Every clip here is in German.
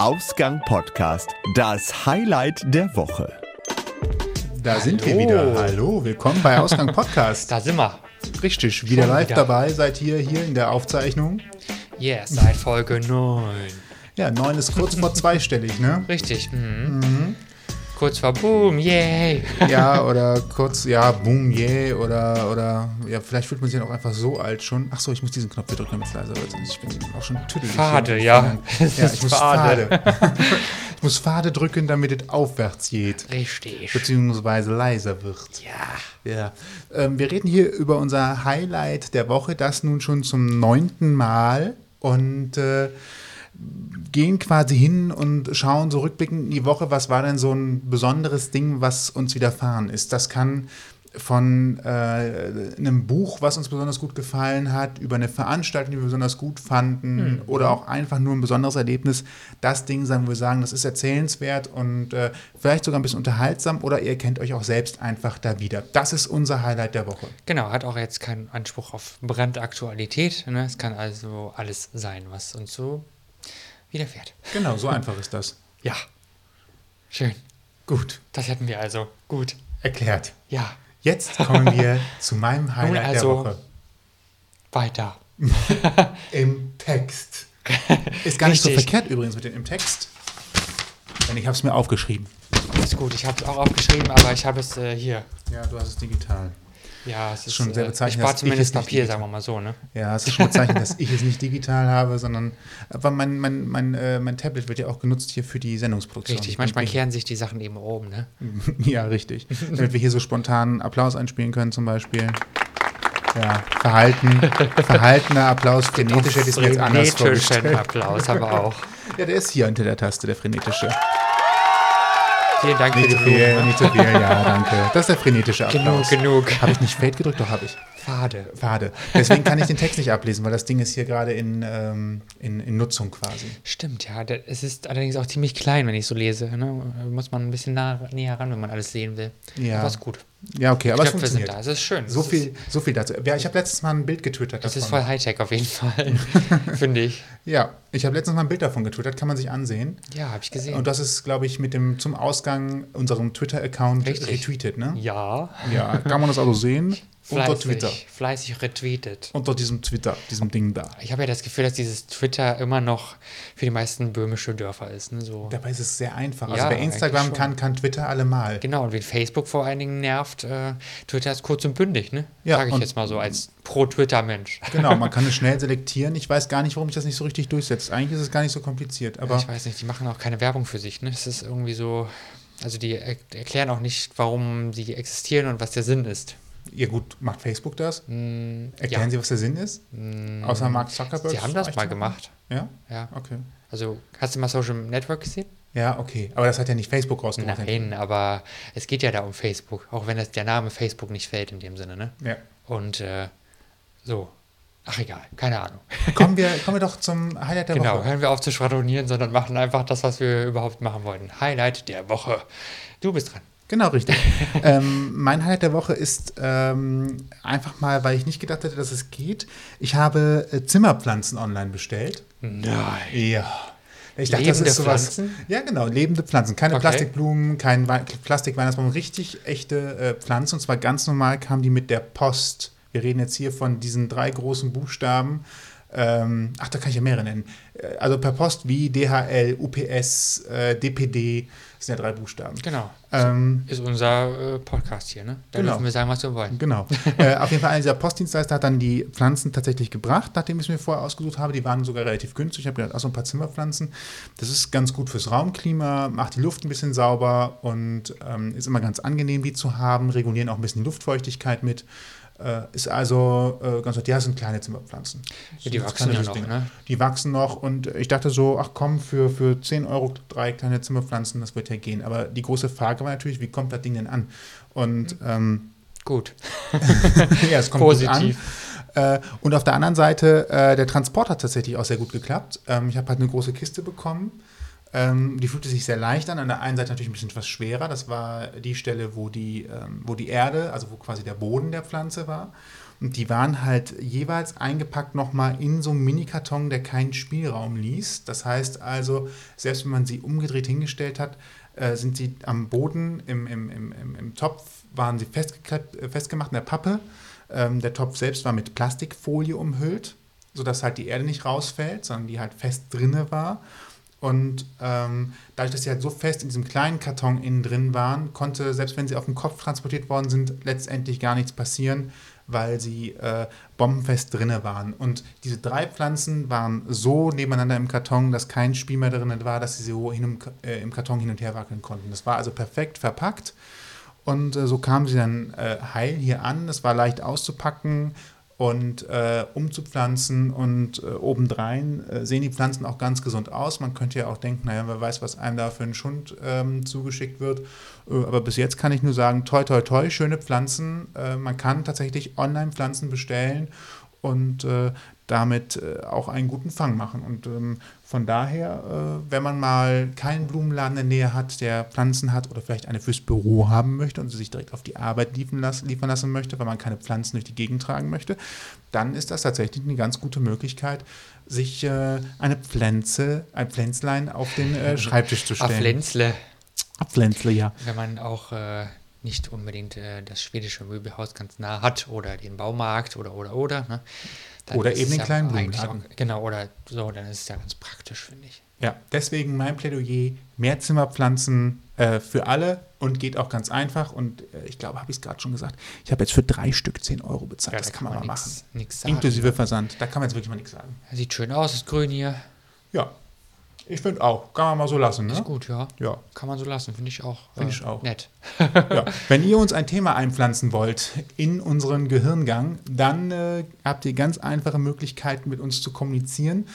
Ausgang Podcast, das Highlight der Woche. Da sind wir wieder. Hallo, willkommen bei Ausgang Podcast. Da sind wir. Richtig, wieder Schon live wieder. dabei seid ihr hier in der Aufzeichnung. Yes, seit Folge 9. Ja, neun ist kurz vor zweistellig, ne? Richtig. Mhm. Kurz vor Boom, yay. Ja, oder kurz, ja, boom, yeah, oder, oder, ja, vielleicht fühlt man sich dann auch einfach so alt schon. Ach so, ich muss diesen Knopf hier drücken, damit es leiser wird. Ich bin auch schon tüdelig. Fade, hier. ja. Ja, ich muss fade. Fade. ich muss Fade drücken, damit es aufwärts geht. Richtig. Beziehungsweise leiser wird. Ja. Ja, ähm, wir reden hier über unser Highlight der Woche, das nun schon zum neunten Mal und äh, gehen quasi hin und schauen so rückblickend in die Woche, was war denn so ein besonderes Ding, was uns widerfahren ist. Das kann von äh, einem Buch, was uns besonders gut gefallen hat, über eine Veranstaltung, die wir besonders gut fanden, oder auch einfach nur ein besonderes Erlebnis, das Ding sein, wo wir sagen, das ist erzählenswert und äh, vielleicht sogar ein bisschen unterhaltsam oder ihr kennt euch auch selbst einfach da wieder. Das ist unser Highlight der Woche. Genau, hat auch jetzt keinen Anspruch auf Brandaktualität. Ne? Es kann also alles sein, was uns so widerfährt. Genau, so einfach ist das. Ja. Schön. Gut, Das hätten wir also. Gut. erklärt. Ja. Jetzt kommen wir zu meinem Highlight also- der Woche. Weiter. Im Text. Ist gar nicht so verkehrt übrigens mit dem im Text. Denn ich habe es mir aufgeschrieben. Ist gut. Ich habe es auch aufgeschrieben, aber ich habe es äh, hier. Ja, du hast es digital. Ja, es ist schon sehr äh, bezeichnend, Ich spare dass ich zumindest es nicht Papier, digital- sagen wir mal so, ne? Ja, es ist schon bezeichnend, dass ich es nicht digital habe, sondern aber mein, mein, mein, äh, mein Tablet wird ja auch genutzt hier für die Sendungsproduktion. Richtig, manchmal ich- kehren sich die Sachen eben oben, ne? Ja, richtig. Damit wir hier so spontan Applaus einspielen können zum Beispiel. Ja, Verhalten, verhaltener Applaus, frenetisch hätte ich es mir jetzt anders vorgestellt. Applaus, aber auch. Ja, der ist hier hinter der Taste, der frenetische. Vielen Dank für Nicht die zu viel, Blumen. nicht zu viel, ja, danke. Das ist der frenetische Genug, Applaus. genug. Habe ich nicht Fade gedrückt? Doch, habe ich. Fade. Fade. Deswegen kann ich den Text nicht ablesen, weil das Ding ist hier gerade in, ähm, in, in Nutzung quasi. Stimmt, ja. Es ist allerdings auch ziemlich klein, wenn ich so lese. Ne? Da Muss man ein bisschen nah, näher ran, wenn man alles sehen will. Ja. Ist gut. Ja, okay, aber es Knöpfe sind funktioniert. da. Es ist schön. So Es viel, so viel dazu. Ja, ich habe letztens mal ein Bild getwittert. Ist, das ist voll Hightech auf jeden Fall, finde ich. Ja, ich habe letztens mal ein Bild davon getwittert, kann man sich ansehen. Ja, habe ich gesehen. Und das ist, glaube ich, mit dem zum Ausgang unserem Twitter-Account retweetet, ne? ja. Ja, kann man das also sehen unter Fleißig, Twitter. fleißig retweetet. Unter diesem Twitter, diesem Ding da. Ich habe ja das Gefühl, dass dieses Twitter immer noch für die meisten böhmische Dörfer ist. Ne? So. Dabei ist es sehr einfach. Ja, also wer Instagram kann, kann Twitter allemal. Genau, und wie Facebook vor allen Dingen nervt, äh, Twitter ist kurz und bündig, ne? Ja, Sage ich jetzt mal so als Pro-Twitter-Mensch. Genau, man kann es schnell selektieren. Ich weiß gar nicht, warum ich das nicht so richtig durchsetzt. Eigentlich ist es gar nicht so kompliziert. Aber ich weiß nicht, die machen auch keine Werbung für sich, ne? Es ist irgendwie so, also die er erklären auch nicht, warum sie existieren und was der Sinn ist. Ja gut, macht Facebook das? Mm, Erklären ja. Sie, was der Sinn ist? Außer Mark Zuckerberg? Sie haben das mal gemacht. Ja? Ja. Okay. Also, hast du mal Social Network gesehen? Ja, okay. Aber das hat ja nicht Facebook rausgebracht. Nein, aber es geht ja da um Facebook, auch wenn das, der Name Facebook nicht fällt in dem Sinne, ne? Ja. Und äh, so. Ach egal, keine Ahnung. Kommen, wir, kommen wir doch zum Highlight der Genau, Woche. hören wir auf zu schwadronieren, sondern machen einfach das, was wir überhaupt machen wollten. Highlight der Woche. Du bist dran. Genau, richtig. ähm, mein Highlight der Woche ist ähm, einfach mal, weil ich nicht gedacht hätte, dass es geht. Ich habe äh, Zimmerpflanzen online bestellt. Nein. Ja. Ich Lebende sowas. Pflanzen? Ja, genau, lebende Pflanzen. Keine Okay. Plastikblumen, kein Wei- Plastikweihnachtsbaum, richtig echte äh, Pflanzen. Und zwar ganz normal kamen die mit der Post. Wir reden jetzt hier von diesen drei großen Buchstaben. Ähm, ach, da kann ich ja mehrere nennen. Äh, Also per Post wie DHL, UPS, äh, DPD, das sind ja drei Buchstaben. Genau. Ähm, Ist unser äh, Podcast hier, ne? Da Genau. dürfen wir sagen, was wir wollen. Genau. äh, auf jeden Fall, einer dieser Postdienstleister hat dann die Pflanzen tatsächlich gebracht, nachdem ich es mir vorher ausgesucht habe. Die waren sogar relativ günstig. Ich habe gedacht, ach, so ein paar Zimmerpflanzen. Das ist ganz gut fürs Raumklima, macht die Luft ein bisschen sauber und ähm, ist immer ganz angenehm, die zu haben. Regulieren auch ein bisschen die Luftfeuchtigkeit mit. Äh, ist also äh, ganz ja, das sind kleine Zimmerpflanzen. Ja, die wachsen ja noch, Dinge. ne? Die wachsen noch und ich dachte so, ach komm, für, für 10 Euro drei kleine Zimmerpflanzen, das wird ja gehen. Aber die große Frage war natürlich, wie kommt das Ding denn an? Und ähm, Gut. ja, es kommt Positiv. gut an. Äh, und auf der anderen Seite, äh, der Transport hat tatsächlich auch sehr gut geklappt. Ähm, ich habe halt eine große Kiste bekommen. Ähm, die fühlte sich sehr leicht an. An der einen Seite natürlich ein bisschen etwas schwerer. Das war die Stelle, wo die, ähm, wo die Erde, also wo quasi der Boden der Pflanze war. Und die waren halt jeweils eingepackt nochmal in so einen Minikarton, der keinen Spielraum ließ. Das heißt also, selbst wenn man sie umgedreht hingestellt hat, äh, sind sie am Boden im, im, im, im, Topf, waren sie äh, festgemacht in der Pappe. Ähm, der Topf selbst war mit Plastikfolie umhüllt, sodass halt die Erde nicht rausfällt, sondern die halt fest drinne war. Und ähm, dadurch, dass sie halt so fest in diesem kleinen Karton innen drin waren, konnte, selbst wenn sie auf dem Kopf transportiert worden sind, letztendlich gar nichts passieren, weil sie äh, bombenfest drinne waren. Und diese drei Pflanzen waren so nebeneinander im Karton, dass kein Spiel mehr drin war, dass sie so hin, äh, im Karton hin und her wackeln konnten. Das war also perfekt verpackt. Und äh, so kamen sie dann äh, heil hier an. Es war leicht auszupacken und äh, umzupflanzen und äh, obendrein äh, sehen die Pflanzen auch ganz gesund aus. Man könnte ja auch denken, naja, wer weiß, was einem da für einen Schund ähm, zugeschickt wird. Äh, aber bis jetzt kann ich nur sagen, toi, toi, toi, schöne Pflanzen. Äh, man kann tatsächlich online Pflanzen bestellen und äh, damit äh, auch einen guten Fang machen. Und ähm, von daher, äh, wenn man mal keinen Blumenladen in der Nähe hat, der Pflanzen hat oder vielleicht eine fürs Büro haben möchte und sie sich direkt auf die Arbeit liefern lassen, liefern lassen möchte, weil man keine Pflanzen durch die Gegend tragen möchte, dann ist das tatsächlich eine ganz gute Möglichkeit, sich äh, eine Pflanze, ein Pflänzlein auf den äh, Schreibtisch zu stellen. Pflänzle. Pflänzle, ja. Wenn man auch äh, nicht unbedingt äh, das schwedische Möbelhaus ganz nah hat oder den Baumarkt oder oder oder. Ne? Oder eben den kleinen Blumenladen. Auch, genau, oder so, dann ist es ja ganz praktisch, finde ich. Ja, deswegen mein Plädoyer, Mehrzimmerpflanzen äh, für alle und geht auch ganz einfach. Und äh, ich glaube, habe ich es gerade schon gesagt, ich habe jetzt für drei Stück 10 Euro bezahlt. das da kann man, mal nix- machen. nix. Inklusive Versand. Da kann man jetzt wirklich mal nichts sagen. Sieht schön aus, ist grün hier. Ja, ich finde auch. Kann man mal so lassen, ne? Ist gut, ja. Ja. Kann man so lassen, finde ich auch. äh, Finde ich auch. Nett. ja. Wenn ihr uns ein Thema einpflanzen wollt in unseren Gehirngang, dann äh, habt ihr ganz einfache Möglichkeiten, mit uns zu kommunizieren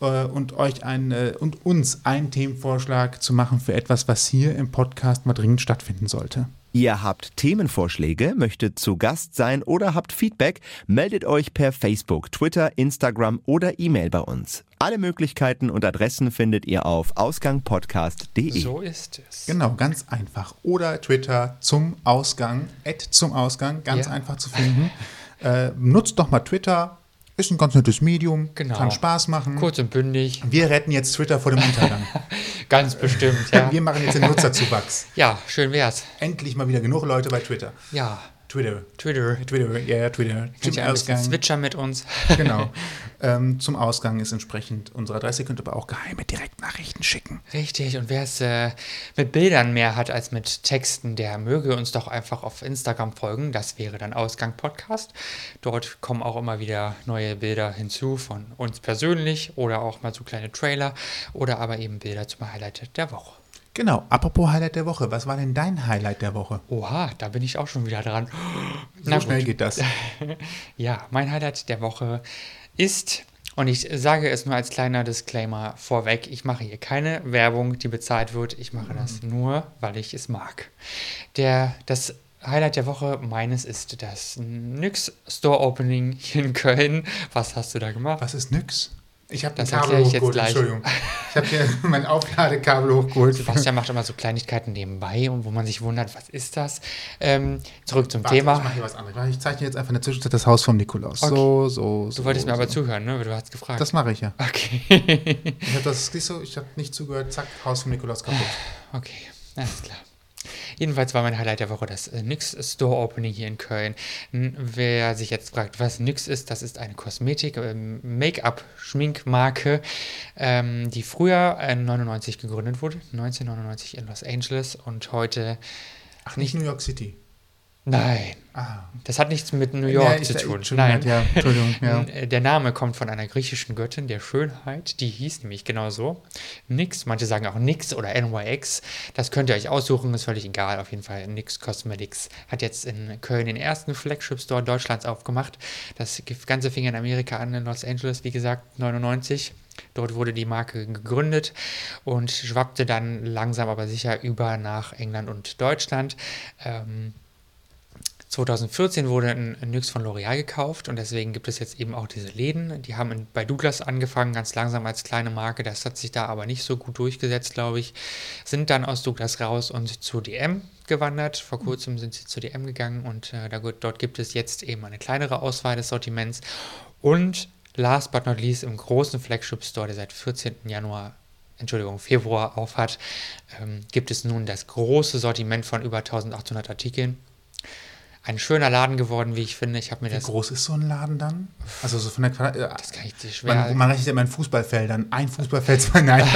äh, und euch ein, äh, und uns einen Themenvorschlag zu machen für etwas, was hier im Podcast mal dringend stattfinden sollte. Ihr habt Themenvorschläge, möchtet zu Gast sein oder habt Feedback, meldet euch per Facebook, Twitter, Instagram oder E-Mail bei uns. Alle Möglichkeiten und Adressen findet ihr auf ausgangpodcast.de. So ist es. Genau, ganz einfach. Oder Twitter zum Ausgang, Ad zum Ausgang, ganz Ja. einfach zu finden. äh, nutzt doch mal Twitter, ist ein ganz nettes Medium, Genau. kann Spaß machen. Kurz und bündig. Wir retten jetzt Twitter vor dem Untergang. Ganz bestimmt, ja. Wir machen jetzt den Nutzerzuwachs. Ja, schön wär's. Endlich mal wieder genug Leute bei Twitter. Ja, Twitter. Twitter. Twitter, ja, Twitter. Bisschen Ausgang. switchern mit uns? Genau. ähm, zum Ausgang ist entsprechend unsere Adresse. Ihr könnt aber auch geheime Direktnachrichten schicken. Richtig, und wer es äh, mit Bildern mehr hat als mit Texten, der möge uns doch einfach auf Instagram folgen. Das wäre dann Ausgang Podcast. Dort kommen auch immer wieder neue Bilder hinzu von uns persönlich oder auch mal so kleine Trailer oder aber eben Bilder zum Highlight der Woche. Genau. Apropos Highlight der Woche. Was war denn dein Highlight der Woche? Oha, da bin ich auch schon wieder dran. So schnell geht das. Ja, mein Highlight der Woche ist, und ich sage es nur als kleiner Disclaimer vorweg, ich mache hier keine Werbung, die bezahlt wird. Ich mache das nur, weil ich es mag. Der, das Highlight der Woche meines ist das Nyx Store Opening hier in Köln. Was hast du da gemacht? Was ist nix? Ich habe Das Kabel ich jetzt hochgeholt, gleich. Entschuldigung. Ich habe hier mein Aufladekabel hochgeholt. Sebastian macht immer so Kleinigkeiten nebenbei und wo man sich wundert, was ist das? Ähm, zurück zum Warte, Ich Thema. mache hier was anderes. Ich zeichne jetzt einfach in der Zwischenzeit das Haus vom Nikolaus. Okay. So, so, so. Du wolltest mir aber so. zuhören, ne? Du hast gefragt. Das mache ich ja. okay. Ich habe das nicht so, ich habe nicht zugehört. Zack, Haus vom Nikolaus kaputt. Okay, alles klar. Jedenfalls war mein Highlight der Woche das äh, NYX Store Opening hier in Köln. Wer sich jetzt fragt, was NYX ist, das ist eine Kosmetik, ähm, Make-up-Schminkmarke, ähm, die früher äh, 99 gegründet wurde, 1999 in Los Angeles und heute, Ach, nicht New York City. Nein, Ah. das hat nichts mit New Ja, York ich- zu tun. Entschuldigung, Nein. Ja, Entschuldigung, ja. Äh, Der Name kommt von einer griechischen Göttin der Schönheit, die hieß nämlich genau so. Nix, manche sagen auch Nix oder NYX. Das könnt ihr euch aussuchen, ist völlig egal. Auf jeden Fall Nix Cosmetics hat jetzt in Köln den ersten Flagship Store Deutschlands aufgemacht. Das Ganze fing in Amerika an, in Los Angeles, wie gesagt, 99. Dort wurde die Marke gegründet und schwappte dann langsam aber sicher über nach England und Deutschland. Ähm, 2014 wurde ein, Nyx von L'Oreal gekauft und deswegen gibt es jetzt eben auch diese Läden. Die haben in, bei Douglas angefangen, ganz langsam als kleine Marke. Das hat sich da aber nicht so gut durchgesetzt, glaube ich. Sind dann aus Douglas raus und zu DM gewandert. Vor kurzem sind sie zu DM gegangen und äh, da, dort gibt es jetzt eben eine kleinere Auswahl des Sortiments. Und last but not least im großen Flagship Store, der seit 14. Januar Entschuldigung, Februar aufhat, ähm, gibt es nun das große Sortiment von über 1800 Artikeln. Ein schöner Laden geworden, wie ich finde. Ich habe mir Wie das. groß ist so ein Laden dann? Also so von der Quadrat äh, Das kann ich dir schwer. man, man rechnet ja immer in Fußballfeldern. Ein Fußballfeld, zwei, nein.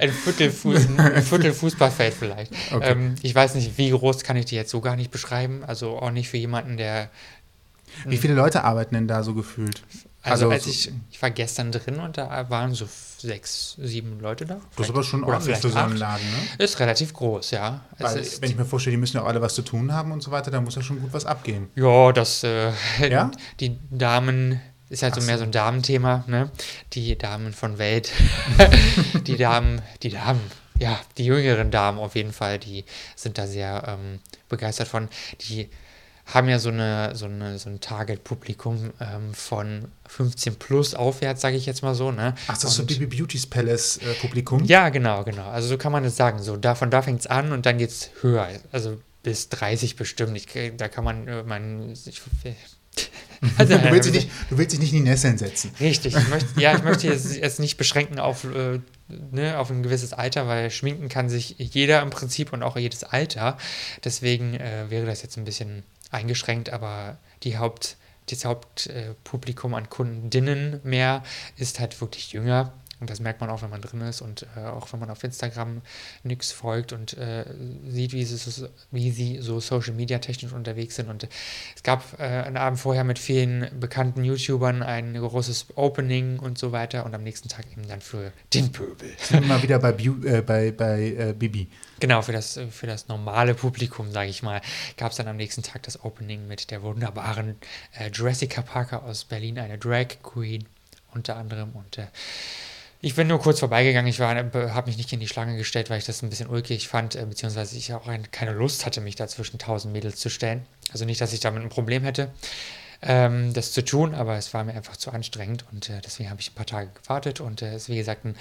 ein Viertel, Fu ein Viertel Fußballfeld vielleicht. Okay. Ähm, ich weiß nicht, wie groß kann ich die jetzt so gar nicht beschreiben. Also auch nicht für jemanden, der. Wie viele Leute arbeiten denn da so gefühlt? Also, als so- ich, ich war gestern drin und da waren so sechs, sieben Leute da. Das ist aber schon ordentlich so acht. Laden, ne? Ist relativ groß, ja. Es Weil, ist, wenn ich mir vorstelle, die müssen ja auch alle was zu tun haben und so weiter, da muss ja schon gut was abgehen. Ja, das, äh, Ja? die Damen, ist halt so Ach mehr so. so ein Damenthema, ne? Die Damen von Welt, die Damen, die Damen, ja, die jüngeren Damen auf jeden Fall, die sind da sehr ähm, begeistert von. Die haben ja so eine, so eine, so ein Target-Publikum ähm, von 15 plus aufwärts, sage ich jetzt mal so, ne? Ach, das ist so Und- Bibi Beauty's Palace äh, Publikum. ja, genau, genau. Also so kann man es sagen. So, da, von da fängt es an und dann geht es höher. Also bis 30 bestimmt. Ich, krieg- da kann man, äh, man, ich, also, Du willst, dich nicht, du willst dich nicht in die Nesseln setzen. Richtig, ich möchte, ja, ich möchte jetzt, jetzt nicht beschränken auf, äh, ne, auf ein gewisses Alter, weil schminken kann sich jeder im Prinzip und auch jedes Alter. Deswegen äh, wäre das jetzt ein bisschen eingeschränkt, aber die Haupt, das Hauptpublikum Publikum an Kundinnen mehr ist halt wirklich jünger. Und das merkt man auch, wenn man drin ist und äh, auch wenn man auf Instagram nix folgt und äh, sieht, wie sie, so, wie sie so Social Media technisch unterwegs sind. Und es gab äh, einen Abend vorher mit vielen bekannten YouTubern ein großes Opening und so weiter und am nächsten Tag eben dann für den Pöbel. Sind mal wieder bei, Beau- äh, bei, bei äh, Bibi. Genau, für das, für das normale Publikum, sage ich mal, gab es dann am nächsten Tag das Opening mit der wunderbaren äh, Jessica Parker aus Berlin, eine Drag Queen unter anderem. Und äh, ich bin nur kurz vorbeigegangen. Ich habe mich nicht in die Schlange gestellt, weil ich das ein bisschen ulkig fand, äh, beziehungsweise ich auch ein, keine Lust hatte, mich da zwischen tausend Mädels zu stellen. Also nicht, dass ich damit ein Problem hätte, ähm, das zu tun, aber es war mir einfach zu anstrengend und äh, deswegen habe ich ein paar Tage gewartet und äh, es ist wie gesagt ein,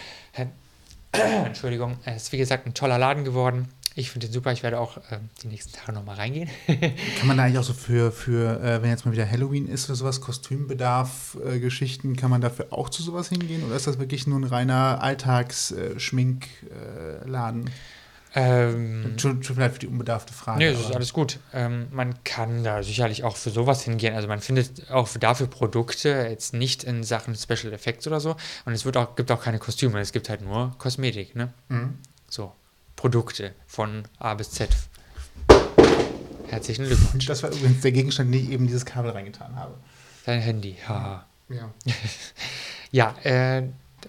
Entschuldigung, es ist wie gesagt ein toller Laden geworden. Ich finde den super. Ich werde auch ähm, die nächsten Tage nochmal reingehen. Kann man da eigentlich auch so für, für äh, wenn jetzt mal wieder Halloween ist oder sowas, Kostümbedarf, äh, Geschichten, kann man dafür auch zu sowas hingehen? Oder ist das wirklich nur ein reiner Alltags-Schminkladen? ähm, Tut tut mir leid für die unbedarfte Frage. Nee, das ist alles gut. Ähm, man kann da sicherlich auch für sowas hingehen. Also man findet auch dafür Produkte, jetzt nicht in Sachen Special Effects oder so. Und es wird auch, gibt auch keine Kostüme, es gibt halt nur Kosmetik, ne? Mhm. So, Produkte von A bis Z. Herzlichen Glückwunsch. Das war übrigens der Gegenstand, den ich eben dieses Kabel reingetan habe. Dein Handy, haha. Ja. Ja, äh,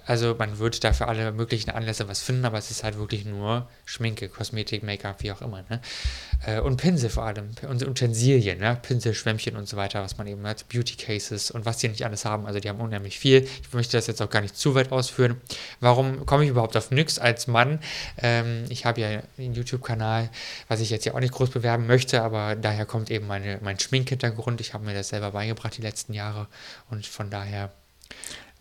also man wird da für alle möglichen Anlässe was finden, aber es ist halt wirklich nur Schminke, Kosmetik, Make-up, wie auch immer. Ne? Äh, und Pinsel vor allem und Utensilien, ne? Pinsel, Schwämmchen und so weiter, was man eben hat, Beauty Cases und was die nicht alles haben. Also die haben unheimlich viel. Ich möchte das jetzt auch gar nicht zu weit ausführen. Warum komme ich überhaupt auf Nyx als Mann? Ähm, ich habe ja einen YouTube-Kanal, was ich jetzt ja auch nicht groß bewerben möchte, aber daher kommt eben meine, mein Schminkhintergrund. Ich habe mir das selber beigebracht die letzten Jahre und von daher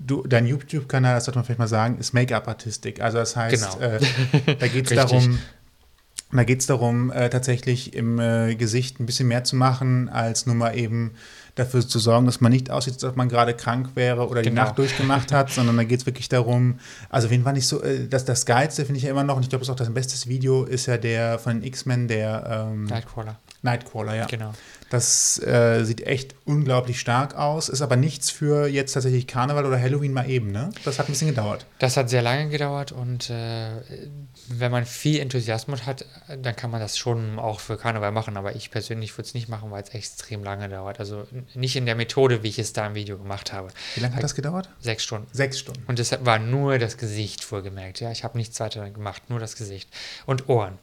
Du, dein YouTube-Kanal, das sollte man vielleicht mal sagen, ist Make-up-Artistik. Also das heißt, Genau. äh, da geht es darum, da geht's darum, äh, tatsächlich im äh, Gesicht ein bisschen mehr zu machen, als nur mal eben dafür zu sorgen, dass man nicht aussieht, als ob man gerade krank wäre oder die Genau. Nacht durchgemacht hat, sondern da geht es wirklich darum, also wen war nicht so, äh, das, das Geilste finde ich ja immer noch, und ich glaube, das ist auch das beste Video, ist ja der von den X-Men, der ähm, Nightcrawler. Nightcrawler, ja. Genau. Das äh, sieht echt unglaublich stark aus, ist aber nichts für jetzt tatsächlich Karneval oder Halloween mal eben, ne? Das hat ein bisschen gedauert. Das hat sehr lange gedauert und äh, wenn man viel Enthusiasmus hat, dann kann man das schon auch für Karneval machen, aber ich persönlich würde es nicht machen, weil es extrem lange dauert. Also nicht in der Methode, wie ich es da im Video gemacht habe. Wie lange hat das gedauert? Sechs Stunden. Sechs Stunden. Und es war nur das Gesicht wohlgemerkt. Ja, ich habe nichts weiter gemacht, nur das Gesicht und Ohren.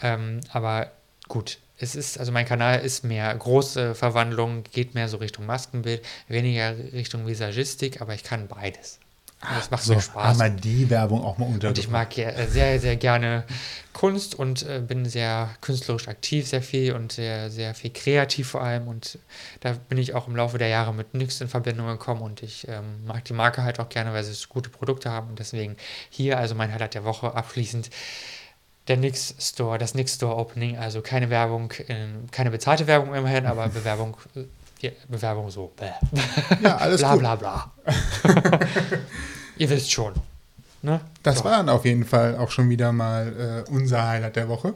Ähm, aber gut, es ist, also mein Kanal ist mehr große Verwandlung, geht mehr so Richtung Maskenbild, weniger Richtung Visagistik, aber ich kann beides. Und das macht So, mir Spaß. einmal die Werbung auch mal Und ich mag ja sehr, sehr gerne Kunst und äh, bin sehr künstlerisch aktiv, sehr viel und sehr, sehr viel kreativ vor allem. Und da bin ich auch im Laufe der Jahre mit Nyx in Verbindung gekommen und ich ähm, mag die Marke halt auch gerne, weil sie gute Produkte haben. Und deswegen hier also mein Highlight der Woche abschließend. Der Nix Store, das Nix Store Opening, also keine Werbung, keine bezahlte Werbung immerhin, aber Bewerbung, ja, Bewerbung so. Bäh. Ja, alles bla gut. bla bla. Ihr wisst schon. Ne? Das So. war dann auf jeden Fall auch schon wieder mal äh, unser Highlight der Woche.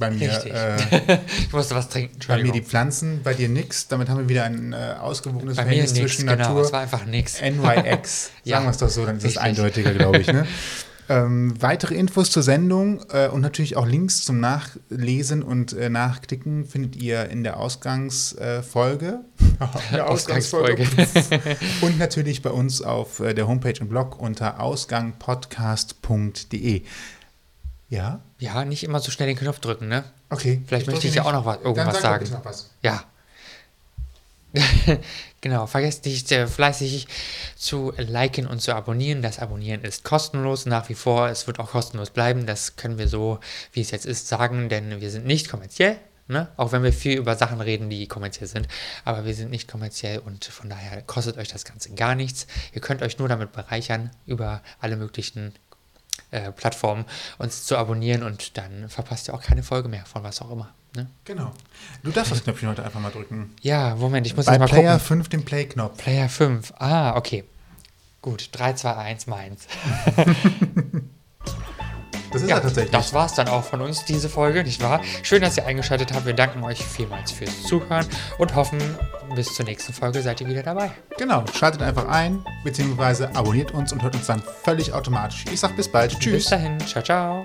Bei mir, Richtig. äh, Ich musste was trinken. bei mir die. Pflanzen, bei dir nix. Damit haben wir wieder ein äh, ausgewogenes Bei mir Verhältnis nix, zwischen genau. Natur Es war einfach nix. NYX. Ja, Sagen wir es doch so, dann ist es eindeutiger, glaube ich. Ne? Ähm, weitere Infos zur Sendung äh, und natürlich auch Links zum Nachlesen und äh, Nachklicken findet ihr in der Ausgangsfolge. der Ausgangsfolge. und natürlich bei uns auf äh, der Homepage und Blog unter ausgangpodcast.de. Ja? Ja, nicht immer so schnell den Knopf drücken, ne? Okay. Vielleicht möchte drücke ich ja auch noch was- Dann irgendwas sag sagen. Noch was. Ja. genau, vergesst nicht äh, fleißig zu liken und zu abonnieren. Das Abonnieren ist kostenlos nach wie vor. Es wird auch kostenlos bleiben. Das können wir so, wie es jetzt ist, sagen, denn wir sind nicht kommerziell. Ne? Auch wenn wir viel über Sachen reden, die kommerziell sind. Aber wir sind nicht kommerziell und von daher kostet euch das Ganze gar nichts. Ihr könnt euch nur damit bereichern, über alle möglichen äh, Plattformen uns zu abonnieren und dann verpasst ihr auch keine Folge mehr von was auch immer. Ne? Genau. Du darfst das Knöpfchen heute einfach mal drücken. Ja, Moment, ich muss Bei jetzt mal Player gucken. 5 den Play-Knopf. Player 5. Ah, okay. Gut, 3, 2, 1, meins. Das ist Ja, ja tatsächlich. das war's dann auch von uns, diese Folge, nicht wahr? Schön, dass ihr eingeschaltet habt. Wir danken euch vielmals fürs Zuhören und hoffen, bis zur nächsten Folge seid ihr wieder dabei. Genau, schaltet einfach ein, beziehungsweise abonniert uns und hört uns dann völlig automatisch. Ich sag bis bald. Bis Tschüss. dahin. Ciao, ciao.